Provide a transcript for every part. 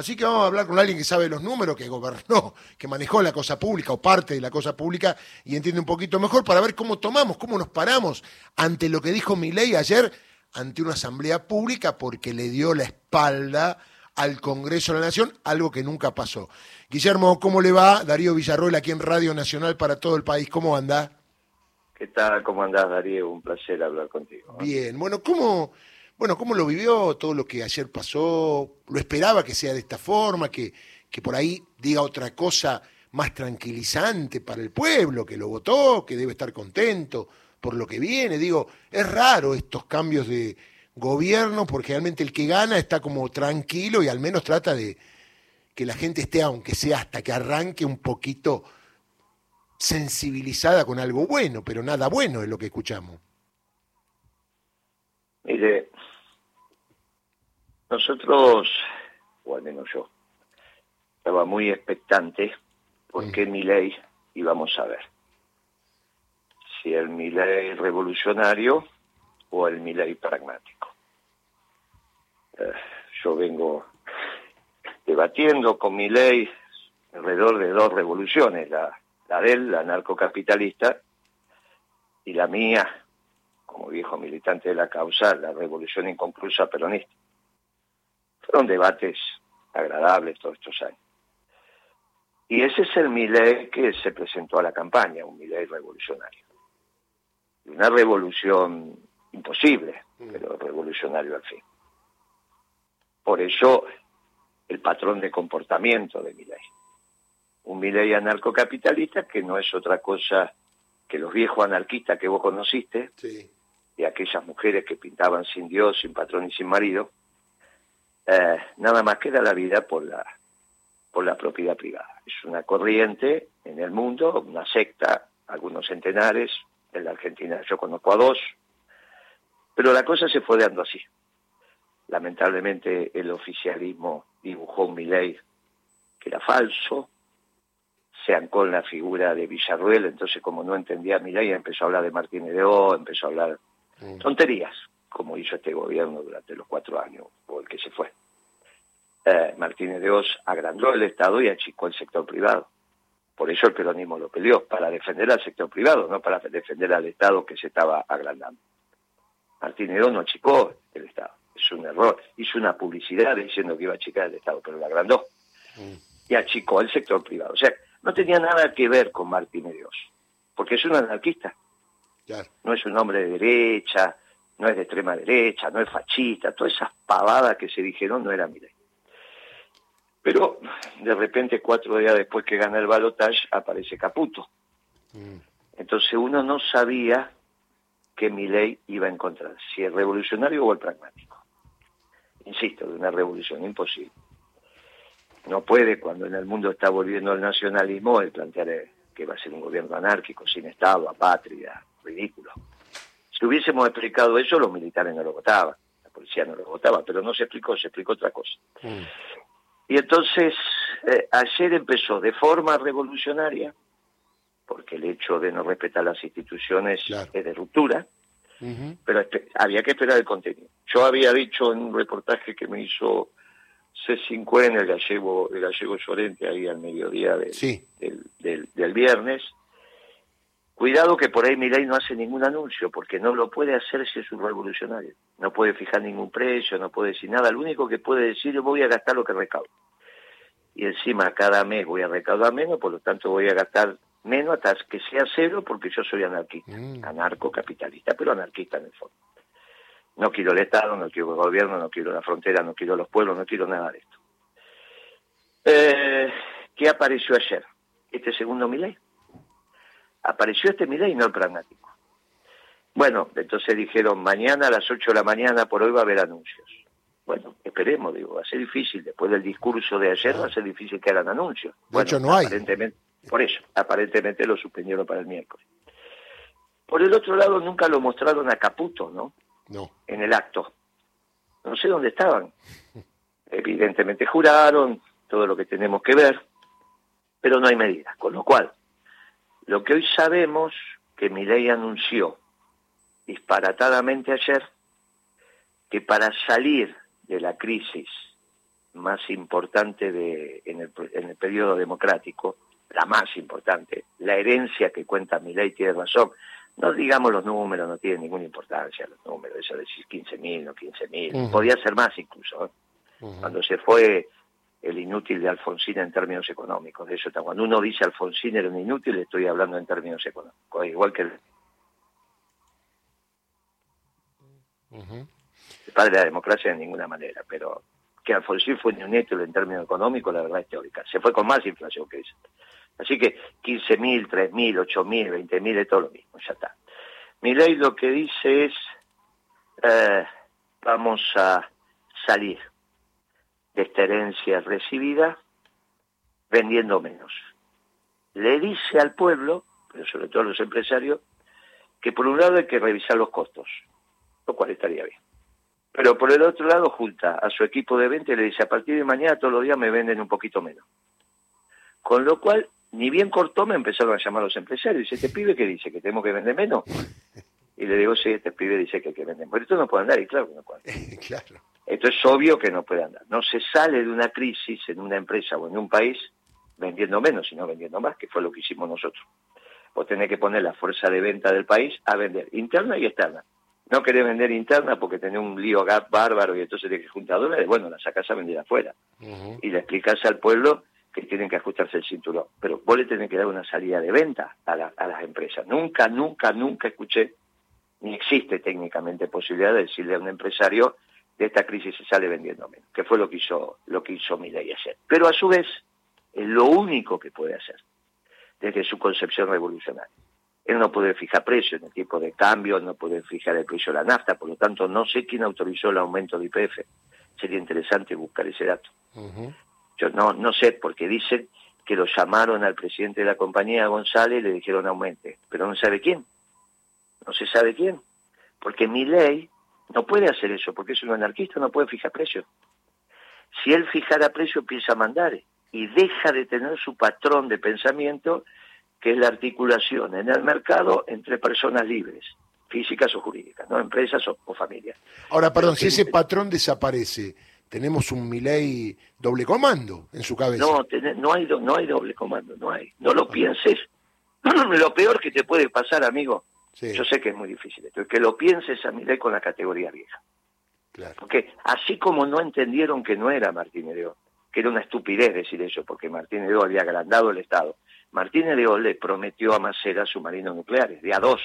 Así que vamos a hablar con alguien que sabe los números, que gobernó, que manejó la cosa pública o parte de la cosa pública y entiende un poquito mejor para ver cómo tomamos, cómo nos paramos ante lo que dijo Milei ayer ante una asamblea pública porque le dio la espalda al Congreso de la Nación, algo que nunca pasó. Guillermo, ¿cómo le va? Darío Villarroel aquí en Radio Nacional para todo el país. ¿Cómo anda? ¿Qué tal? ¿Cómo andás, Darío? Un placer hablar contigo. Bien, bueno, ¿cómo, bueno, ¿cómo lo vivió todo lo que ayer pasó? ¿Lo esperaba que sea de esta forma, que, que por ahí diga otra cosa más tranquilizante para el pueblo, que lo votó, que debe estar contento por lo que viene? Digo, es raro estos cambios de gobierno, porque realmente el que gana está como tranquilo y al menos trata de que la gente esté, aunque sea hasta que arranque un poquito sensibilizada con algo bueno, pero nada bueno es lo que escuchamos. Mire, nosotros, o al menos yo, estaba muy expectante por qué mi ley íbamos a ver. Si el mi ley revolucionario o el mi ley pragmático. Eh, yo vengo debatiendo con mi ley alrededor de dos revoluciones, la, la de él, la narcocapitalista, y la mía, como viejo militante de la causa, la revolución inconclusa peronista. Fueron debates agradables todos estos años. Y ese es el Milei que se presentó a la campaña, un Milei revolucionario. Una revolución imposible, mm. pero revolucionario al fin. Por eso el patrón de comportamiento de Milei. Un Milei anarcocapitalista que no es otra cosa que los viejos anarquistas que vos conociste, y aquellas mujeres que pintaban sin Dios, sin patrón y sin marido, eh, nada más queda la vida por la, por la propiedad privada. Es una corriente en el mundo, una secta, algunos centenares, en la Argentina yo conozco a dos, pero la cosa se fue dando así. Lamentablemente el oficialismo dibujó un Milei que era falso, se ancó en la figura de Villarruel, entonces como no entendía a Milei empezó a hablar de Martínez de O, empezó a hablar tonterías, como hizo este gobierno durante los cuatro años, o el que se fue. Eh, Martínez de Oz agrandó el Estado y achicó el sector privado. Por eso el peronismo lo peleó, para defender al sector privado, no para defender al Estado que se estaba agrandando. Martínez de Oz no achicó el Estado, es un error. Hizo una publicidad diciendo que iba a achicar el Estado, pero lo agrandó. Mm. Y achicó el sector privado. O sea, no tenía nada que ver con Martínez de Oz, porque es un anarquista. No es un hombre de derecha, no es de extrema derecha, no es fascista, todas esas pavadas que se dijeron no eran Milei. Pero de repente, cuatro días después que gana el balotage, aparece Caputo. Mm. Entonces uno no sabía que Milei iba a encontrar, si el revolucionario o el pragmático. Insisto, de una revolución imposible. No puede, cuando en el mundo está volviendo el nacionalismo, el plantear eh, que va a ser un gobierno anárquico, sin Estado, apátrida, ridículo. Si hubiésemos explicado eso, los militares no lo votaban, la policía no lo votaba, pero no se explicó, se explicó otra cosa. Mm. Y entonces, eh, ayer empezó de forma revolucionaria, porque el hecho de no respetar las instituciones es de ruptura, pero había que esperar el contenido. Yo había dicho en un reportaje que me hizo C5N, el gallego, el gallego Llorente, ahí al mediodía del, del viernes, Cuidado que por ahí Milei no hace ningún anuncio, porque no lo puede hacer si es un revolucionario. No puede fijar ningún precio, no puede decir nada. Lo único que puede decir es voy a gastar lo que recaudo. Y encima cada mes voy a recaudar menos, por lo tanto voy a gastar menos hasta que sea cero, porque yo soy anarquista, mm. anarcocapitalista, pero anarquista en el fondo. No quiero el Estado, no quiero el gobierno, no quiero la frontera, no quiero los pueblos, no quiero nada de esto. Eh, ¿Qué apareció ayer? Este segundo Milei apareció este y no el pragmático. Bueno, entonces dijeron, mañana a las 8 de la mañana por hoy va a haber anuncios. Bueno, esperemos, digo, va a ser difícil, después del discurso de ayer va a ser difícil que hagan anuncios. De hecho, no hay. Aparentemente, por eso, aparentemente lo suspendieron para el miércoles. Por el otro lado, nunca lo mostraron a Caputo, ¿no? No. En el acto. No sé dónde estaban. Evidentemente juraron todo lo que tenemos que ver, pero no hay medidas. Con lo cual, lo que hoy sabemos que Milei anunció disparatadamente ayer que para salir de la crisis más importante de, en, el, en el periodo democrático, la más importante, la herencia que cuenta mi ley tiene razón. No digamos los números, no tiene ninguna importancia los números, eso de decir 15.000 o 15.000, podía ser más incluso. ¿eh? Cuando se fue el inútil de Alfonsín en términos económicos, de eso cuando uno dice Alfonsín era un inútil, estoy hablando en términos económicos, igual que el, el padre de la democracia de ninguna manera, pero que Alfonsín fue un inútil en términos económicos, la verdad es teórica. Se fue con más inflación que eso. Así que 15.000, 3.000, 8.000, 20.000 es todo lo mismo, ya está. Mi ley lo que dice es, eh, vamos a salir de esta herencia recibida vendiendo menos. Le dice al pueblo, pero sobre todo a los empresarios, que por un lado hay que revisar los costos, lo cual estaría bien. Pero por el otro lado junta a su equipo de venta y le dice, a partir de mañana todos los días me venden un poquito menos. Con lo cual, ni bien cortó, me empezaron a llamar los empresarios. Dice, ¿este pibe qué dice? ¿Que tenemos que vender menos? Y le digo, sí, este pibe dice que hay que vender Pero esto no puede andar, y claro que no puede claro. Esto es obvio que no puede andar. No se sale de una crisis en una empresa o en un país vendiendo menos, sino vendiendo más, que fue lo que hicimos nosotros. O tener que poner la fuerza de venta del país a vender, interna y externa no querés vender interna porque tenés un lío gap bárbaro y entonces tenés que juntar dólares, bueno, la sacás a vender afuera. Y le explicás al pueblo que tienen que ajustarse el cinturón. Pero vos le tenés que dar una salida de venta a, las empresas. Nunca, nunca, nunca escuché, ni existe técnicamente posibilidad de decirle a un empresario de esta crisis se sale vendiendo menos, que fue lo que hizo, lo que hizo Milei ayer. Pero a su vez, es lo único que puede hacer, desde su concepción revolucionaria. Él no puede fijar precio en el tipo de cambio, no puede fijar el precio de la nafta, por lo tanto no sé quién autorizó el aumento de IPF. Sería interesante buscar ese dato. Yo no, no sé, porque dicen que lo llamaron al presidente de la compañía, González, y le dijeron aumente, pero no sabe quién. No se sabe quién. Porque mi ley no puede hacer eso, porque es un anarquista, no puede fijar precio. Si él fijara precio, empieza a mandar y deja de tener su patrón de pensamiento que es la articulación en el mercado entre personas libres, físicas o jurídicas, no empresas o, familias. Ahora, perdón, si ese patrón desaparece, tenemos un Milei doble comando en su cabeza. No, no hay no hay doble comando, no hay. No lo pienses. lo peor que te puede pasar, amigo, yo sé que es muy difícil esto, es que lo pienses a Milei con la categoría vieja. Claro. Porque así como no entendieron que no era Martín León, que era una estupidez decir eso, porque Martín León había agrandado el Estado, Martínez León le prometió a Macera submarinos nucleares, de a dos.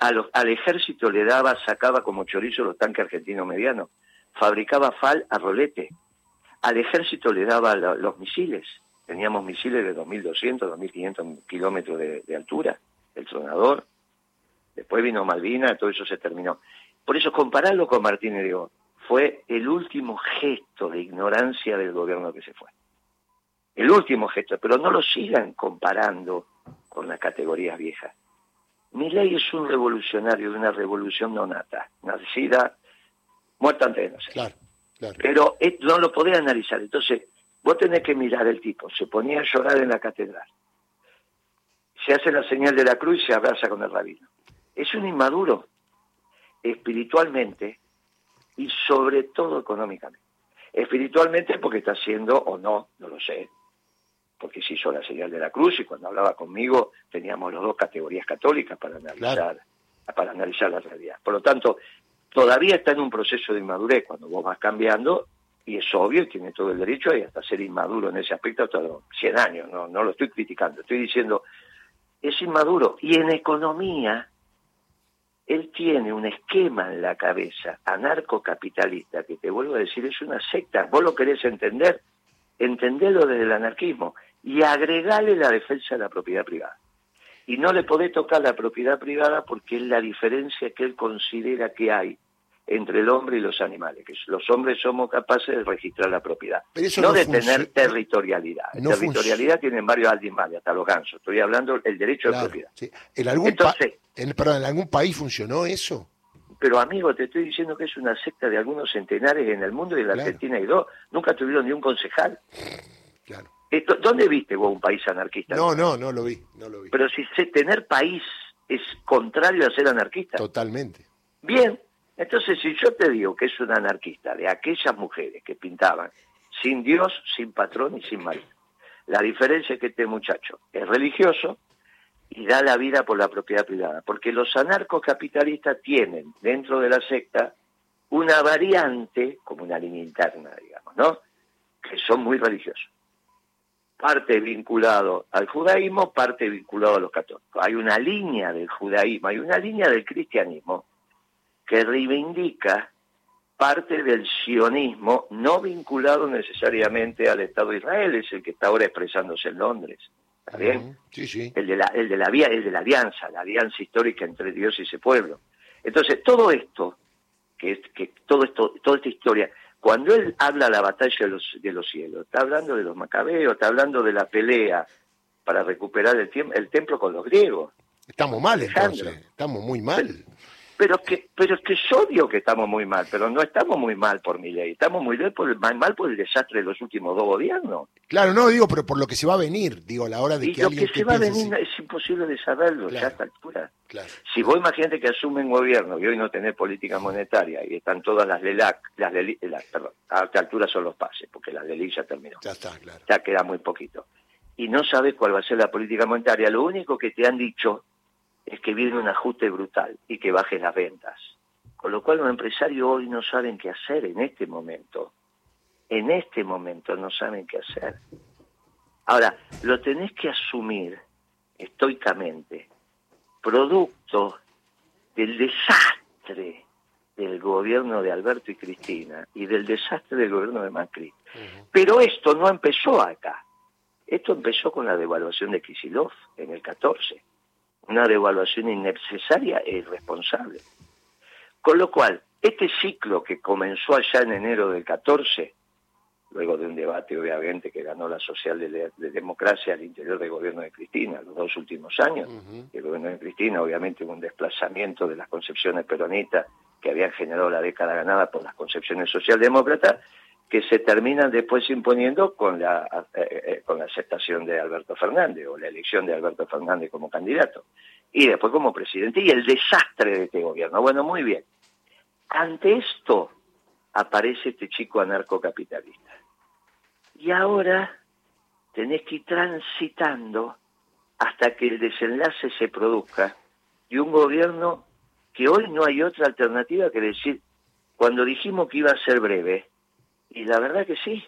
al ejército le daba, sacaba como chorizo los tanques argentinos medianos, fabricaba FAL a rolete. Al ejército le daba los misiles, teníamos misiles de 2.200, 2.500 kilómetros de, altura, el tronador. Después vino Malvina, todo eso se terminó. Por eso compararlo con Martínez León fue el último gesto de ignorancia del gobierno que se fue el último gesto, pero no lo sigan comparando con las categorías viejas. ley es un revolucionario de una revolución no nata, nacida, muerta antes de nacer. Claro, claro. Pero no lo podés analizar. Entonces, vos tenés que mirar el tipo. Se ponía a llorar en la catedral. Se hace la señal de la cruz y se abraza con el rabino. Es un inmaduro, espiritualmente y sobre todo económicamente. Espiritualmente porque está haciendo, o no, no lo sé, porque se hizo la señal de la cruz y cuando hablaba conmigo teníamos las dos categorías católicas para analizar, para analizar la realidad. Por lo tanto, todavía está en un proceso de inmadurez cuando vos vas cambiando y es obvio, tiene todo el derecho y hasta ser inmaduro en ese aspecto hasta los 100 años, no, no lo estoy criticando, estoy diciendo, es inmaduro. Y en economía, él tiene un esquema en la cabeza anarcocapitalista que te vuelvo a decir, es una secta, vos lo querés entender, entendelo desde el anarquismo y agregarle la defensa de la propiedad privada. Y no le podés tocar la propiedad privada porque es la diferencia que él considera que hay entre el hombre y los animales, que los hombres somos capaces de registrar la propiedad, no, de tener territorialidad. territorialidad tienen varios animales, hasta los gansos. Estoy hablando del derecho de propiedad. ¿En, algún perdón, ¿En algún país funcionó eso? Pero amigo, te estoy diciendo que es una secta de algunos centenares en el mundo y en la Argentina hay dos. Nunca tuvieron ni un concejal. Claro. ¿Dónde viste vos un país anarquista? No, no, no lo vi, no lo vi. Pero si tener país es contrario a ser anarquista. Totalmente. Bien, Entonces, si yo te digo que es un anarquista de aquellas mujeres que pintaban sin Dios, sin patrón y sin marido, la diferencia es que este muchacho es religioso y da la vida por la propiedad privada, porque los anarcocapitalistas tienen dentro de la secta una variante, como una línea interna, digamos, ¿no? Que son muy religiosos. Parte vinculado al judaísmo, parte vinculado a los católicos. Hay una línea del judaísmo, hay una línea del cristianismo que reivindica parte del sionismo no vinculado necesariamente al Estado de Israel, es el que está ahora expresándose en Londres. ¿Está bien? Sí, sí. El de la, el de la, el de la alianza, la alianza histórica entre Dios y ese pueblo. Entonces, todo esto, que, que todo esto, toda esta historia, cuando él habla de la batalla de los, de los cielos, está hablando de los macabeos, está hablando de la pelea para recuperar el, el templo con los griegos. Estamos mal entonces, estamos muy mal pero que pero es que es obvio que estamos muy mal, pero no estamos muy mal por mi ley, estamos muy mal por, el, mal por el desastre de los últimos dos gobiernos. Claro, no digo, pero por lo que se va a venir, digo, a la hora de y que lo que se va a venir es imposible de saberlo ya a esta altura. Claro. Si vos imagínate que asumen gobierno y hoy no tenés política monetaria y están todas las LELAC, las, las perdón, a esta altura son los pases, porque las LELIC ya terminó. Ya está, claro. Ya queda muy poquito. Y no sabes cuál va a ser la política monetaria, lo único que te han dicho es que viene un ajuste brutal y que baje las ventas. Con lo cual los empresarios hoy no saben qué hacer en este momento. En este momento no saben qué hacer. Ahora, lo tenés que asumir estoicamente, producto del desastre del gobierno de Alberto y Cristina y del desastre del gobierno de Macri. Pero esto no empezó acá. Esto empezó con la devaluación de Kisilov en el 14 una devaluación innecesaria e irresponsable. Con lo cual, este ciclo que comenzó allá en enero del 14, luego de un debate obviamente que ganó la social de, democracia al interior del gobierno de Cristina, los dos últimos años, el gobierno de Cristina obviamente hubo un desplazamiento de las concepciones peronistas que habían generado la década ganada por las concepciones socialdemócratas, que se terminan después imponiendo con la, eh, eh, con la aceptación de Alberto Fernández o la elección de Alberto Fernández como candidato y después como presidente y el desastre de este gobierno. Bueno, muy bien. Ante esto aparece este chico anarcocapitalista. Y ahora tenés que ir transitando hasta que el desenlace se produzca y un gobierno que hoy no hay otra alternativa que decir, cuando dijimos que iba a ser breve, y la verdad que sí,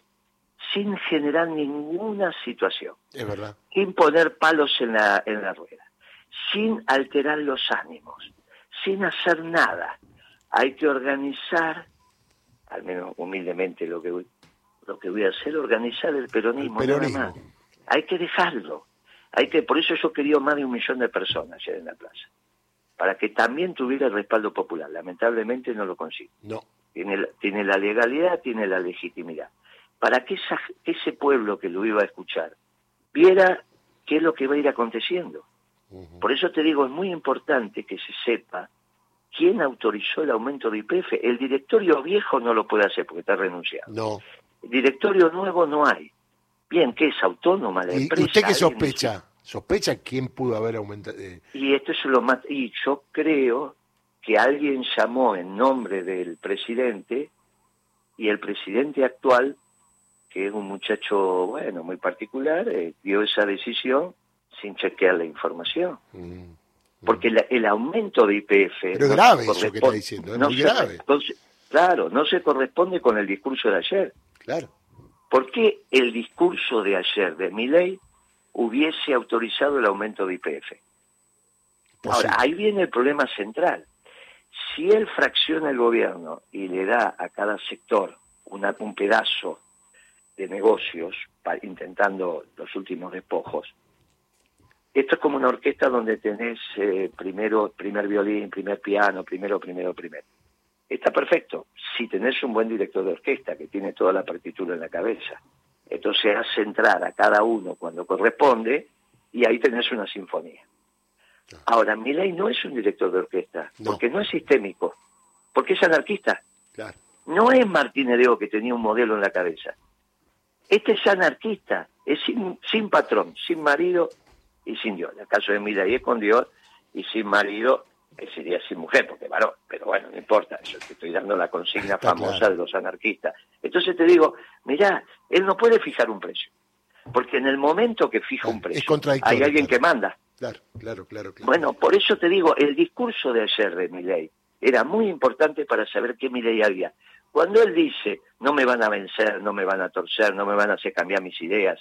sin generar ninguna situación. Es verdad. Sin poner palos en la, en la rueda, sin alterar los ánimos, sin hacer nada. Hay que organizar, al menos humildemente lo que voy, lo que voy a hacer, organizar el peronismo, el Hay que dejarlo. Hay que, por eso yo quería más de un millón de personas ayer en la plaza, para que también tuviera el respaldo popular. Lamentablemente no lo consigo. No tiene, tiene la legalidad, tiene la legitimidad. Para que ese pueblo que lo iba a escuchar viera qué es lo que va a ir aconteciendo. Por eso te digo, es muy importante que se sepa quién autorizó el aumento de IPF. El directorio viejo no lo puede hacer porque está renunciado. No. El directorio nuevo no hay. Bien, ¿qué es autónoma la empresa? ¿Y usted qué sospecha? ¿Sospecha quién pudo haber aumentado? Eh? Y esto es lo más... Y yo creo que alguien llamó en nombre del presidente y el presidente actual, que es un muchacho, bueno, muy particular, eh, dio esa decisión sin chequear la información. Mm, mm. Porque el aumento de IPF... Pero grave eso que está diciendo, es muy grave. claro, no se corresponde con el discurso de ayer. Claro. ¿Por qué el discurso de ayer de mi ley hubiese autorizado el aumento de IPF? Pues Ahora, ahí viene el problema central si él fracciona el gobierno y le da a cada sector un pedazo de negocios, intentando los últimos despojos, esto es como una orquesta donde tenés eh, primero, primer violín, primer piano, primero, primero, primero. Está perfecto si tenés un buen director de orquesta que tiene toda la partitura en la cabeza. Entonces hace entrar a cada uno cuando corresponde y ahí tenés una sinfonía. Ahora, Milei no es un director de orquesta, porque no es sistémico, porque es anarquista. No es Martín Ereo que tenía un modelo en la cabeza. Este es anarquista, es sin, patrón, sin marido y sin Dios. En el caso de Milei es con Dios y sin marido que sería sin mujer, porque varón, pero bueno, no importa, yo te estoy dando la consigna famosa de los anarquistas. Entonces te digo, mirá, él no puede fijar un precio, porque en el momento que fija un precio, hay alguien que manda. Claro, claro, claro, claro. Bueno, por eso te digo, el discurso de ayer de Milei era muy importante para saber qué Milei había. Cuando él dice, no me van a vencer, no me van a torcer, no me van a hacer cambiar mis ideas,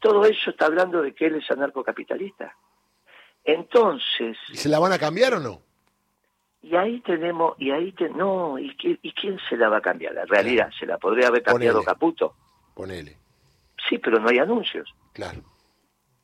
todo eso está hablando de que él es anarcocapitalista. Entonces... ¿Y se la van a cambiar o no? Y ahí tenemos, y ahí te, no, ¿y, ¿y quién se la va a cambiar? La realidad, se la podría haber cambiado Caputo. Ponele. Sí, pero no hay anuncios. Claro.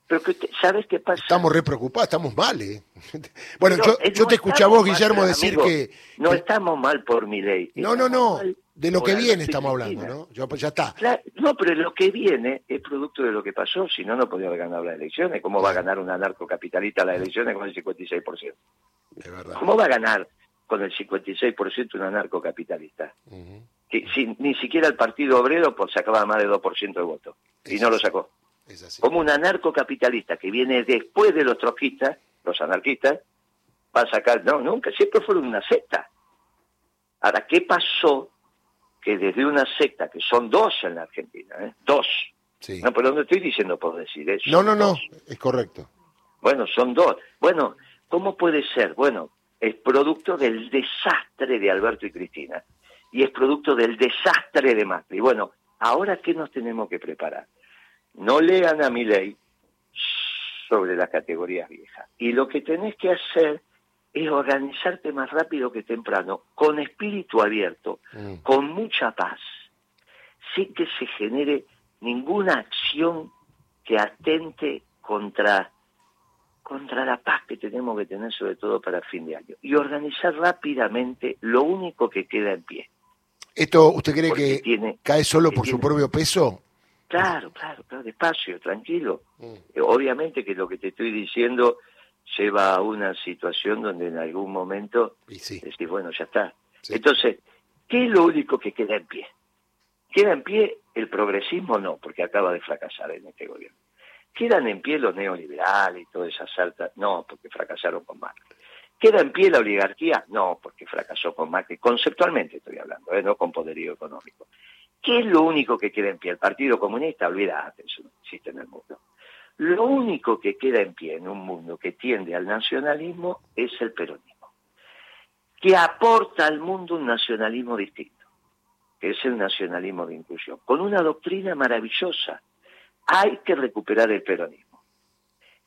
Pero que ¿sabes qué pasa? Estamos re preocupados, estamos mal, ¿eh? bueno, yo, yo te escuché a vos, Guillermo, decir que... No estamos mal por mi ley. No, no, no, de lo que viene estamos hablando, ¿no? Yo, pues ya está. no, pero lo que viene es producto de lo que pasó, si no, no podía haber ganado las elecciones. ¿Cómo va a ganar un anarcocapitalista las elecciones con el 56%? De verdad. ¿Cómo va a ganar con el 56% un anarcocapitalista? que, si, ni siquiera el Partido Obrero pues, sacaba más de 2% de voto, y no lo sacó como un anarcocapitalista que viene después de los trotskistas, los anarquistas, va a sacar, no, nunca, siempre fueron una secta. Ahora, ¿qué pasó? Que desde una secta, que son dos en la Argentina, ¿eh? dos, no, pero no estoy diciendo por decir eso. No, no, no, es correcto. Bueno, son dos. Bueno, ¿cómo puede ser? Bueno, es producto del desastre de Alberto y Cristina y es producto del desastre de Macri. Bueno, ahora qué nos tenemos que preparar? No lean a mi ley sobre las categorías viejas. Y lo que tenés que hacer es organizarte más rápido que temprano, con espíritu abierto, mm. con mucha paz, sin que se genere ninguna acción que atente contra, contra la paz que tenemos que tener, sobre todo para el fin de año. Y organizar rápidamente lo único que queda en pie. ¿Esto usted cree que cae solo por su propio peso? Claro, claro, claro, despacio, tranquilo. Mm. Eh, obviamente que lo que te estoy diciendo lleva a una situación donde en algún momento decís, bueno, ya está. Entonces, ¿qué es lo único que queda en pie? ¿Queda en pie el progresismo? No, porque acaba de fracasar en este gobierno. ¿Quedan en pie los neoliberales y todas esas altas? No, porque fracasaron con Macri. ¿Queda en pie la oligarquía? No, porque fracasó con Macri. Conceptualmente estoy hablando, ¿eh? no con poderío económico. ¿Qué es lo único que queda en pie? El Partido Comunista, olvídate, eso no existe en el mundo. Lo único que queda en pie en un mundo que tiende al nacionalismo es el peronismo, que aporta al mundo un nacionalismo distinto, que es el nacionalismo de inclusión, con una doctrina maravillosa. Hay que recuperar el peronismo.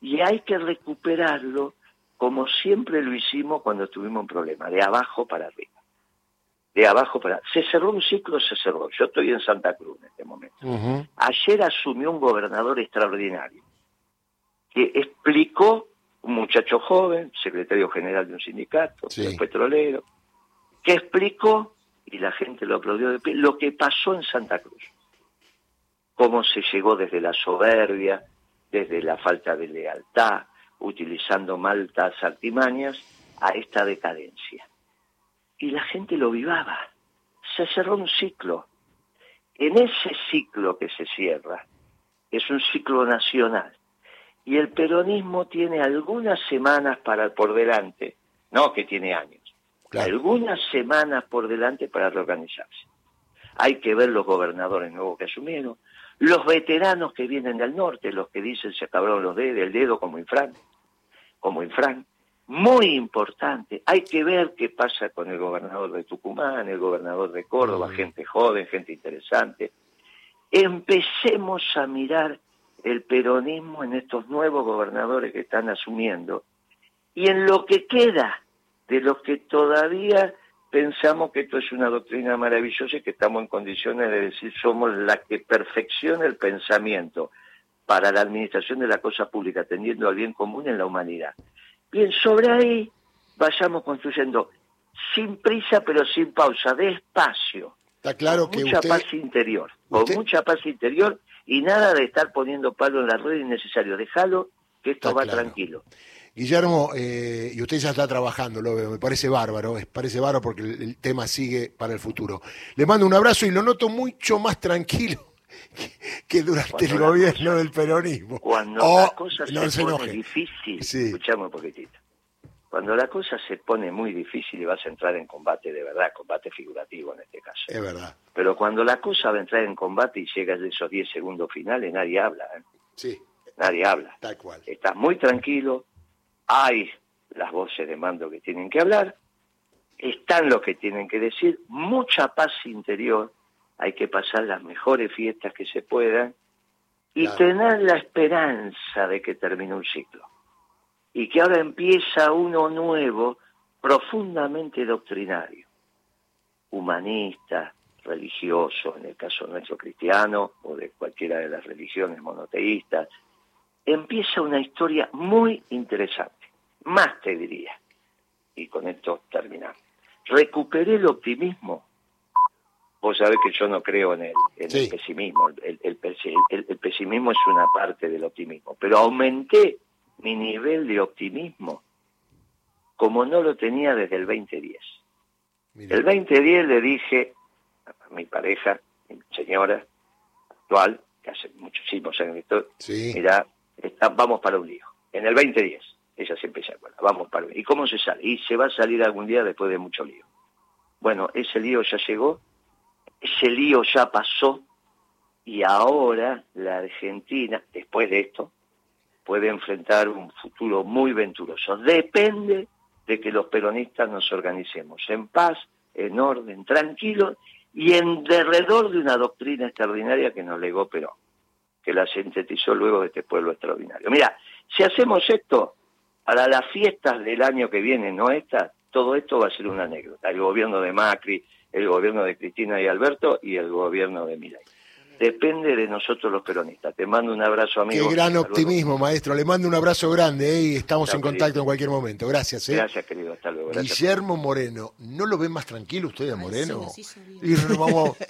Y hay que recuperarlo como siempre lo hicimos cuando tuvimos un problema, de abajo para arriba de abajo para... Se cerró un ciclo, se cerró. Yo estoy en Santa Cruz en este momento. Ayer asumió un gobernador extraordinario que explicó, un muchacho joven, secretario general de un sindicato, petrolero, que explicó, y la gente lo aplaudió de pie, lo que pasó en Santa Cruz. Cómo se llegó desde la soberbia, desde la falta de lealtad, utilizando maltas artimañas, a esta decadencia y la gente lo vivaba. Se cerró un ciclo. En ese ciclo que se cierra, es un ciclo nacional, y el peronismo tiene algunas semanas para por delante, no que tiene años, algunas semanas por delante para reorganizarse. Hay que ver los gobernadores nuevos que asumieron, los veteranos que vienen del norte, los que dicen se acabaron los dedos, el dedo como Infran, como Infran, muy importante. Hay que ver qué pasa con el gobernador de Tucumán, el gobernador de Córdoba, mm. gente joven, gente interesante. Empecemos a mirar el peronismo en estos nuevos gobernadores que están asumiendo y en lo que queda de los que todavía pensamos que esto es una doctrina maravillosa y que estamos en condiciones de decir somos la que perfecciona el pensamiento para la administración de la cosa pública, atendiendo al bien común en la humanidad. Bien, sobre ahí vayamos construyendo sin prisa pero sin pausa, despacio. Está claro con que mucha paz interior, con mucha paz interior y nada de estar poniendo palo en la rueda innecesario. Déjalo que esto va tranquilo. Guillermo, eh, y usted ya está trabajando, lo veo, me parece bárbaro, me parece bárbaro porque el, tema sigue para el futuro. Le mando un abrazo y lo noto mucho más tranquilo que, durante el gobierno del peronismo. Cuando oh, la cosa se pone difícil, escuchamos un poquitito. Cuando la cosa se pone muy difícil y vas a entrar en combate de verdad, combate figurativo en este caso. Es verdad. Pero cuando la cosa va a entrar en combate y llegas de esos 10 segundos finales, nadie habla. ¿eh? Sí, Nadie habla. tal cual. Estás muy tranquilo, hay las voces de mando que tienen que hablar, están los que tienen que decir, mucha paz interior, hay que pasar las mejores fiestas que se puedan y Claro. tener la esperanza de que termine un ciclo y que ahora empieza uno nuevo, profundamente doctrinario, humanista, religioso, en el caso nuestro cristiano o de cualquiera de las religiones monoteístas, empieza una historia muy interesante, más te diría, y con esto terminamos. Recuperé el optimismo. Vos sabés que yo no creo en el, en Sí. el pesimismo, el, el- el pesi- el- el pesimismo es una parte del optimismo, pero aumenté mi nivel de optimismo como no lo tenía desde el 2010. Mira, El 2010 le dije a mi pareja, mi señora actual, que hace muchísimos años que estoy, sí, mira, está- vamos para un lío. En el 2010, ella siempre se acuerda, vamos para un lío. ¿Y cómo se sale? Y se va a salir algún día después de mucho lío. Bueno, ese lío ya llegó, ese lío ya pasó, y ahora la Argentina, después de esto, puede enfrentar un futuro muy venturoso. Depende de que los peronistas nos organicemos en paz, en orden, tranquilos y en derredor de una doctrina extraordinaria que nos legó Perón, que la sintetizó luego de este pueblo extraordinario. Mira, si hacemos esto para las fiestas del año que viene, no esta, todo esto va a ser una anécdota. El gobierno de Macri, el gobierno de Cristina y Alberto y el gobierno de Milei. Depende de nosotros los peronistas. Te mando un abrazo, amigo. qué gran optimismo, maestro. Le mando un abrazo grande eh, y estamos en contacto querido. en cualquier momento. Gracias. eh. Gracias, querido. Hasta luego. Gracias. Guillermo Moreno, ¿no lo ven más tranquilo usted a Moreno? sí, nos hizo bien. Y nos vamos,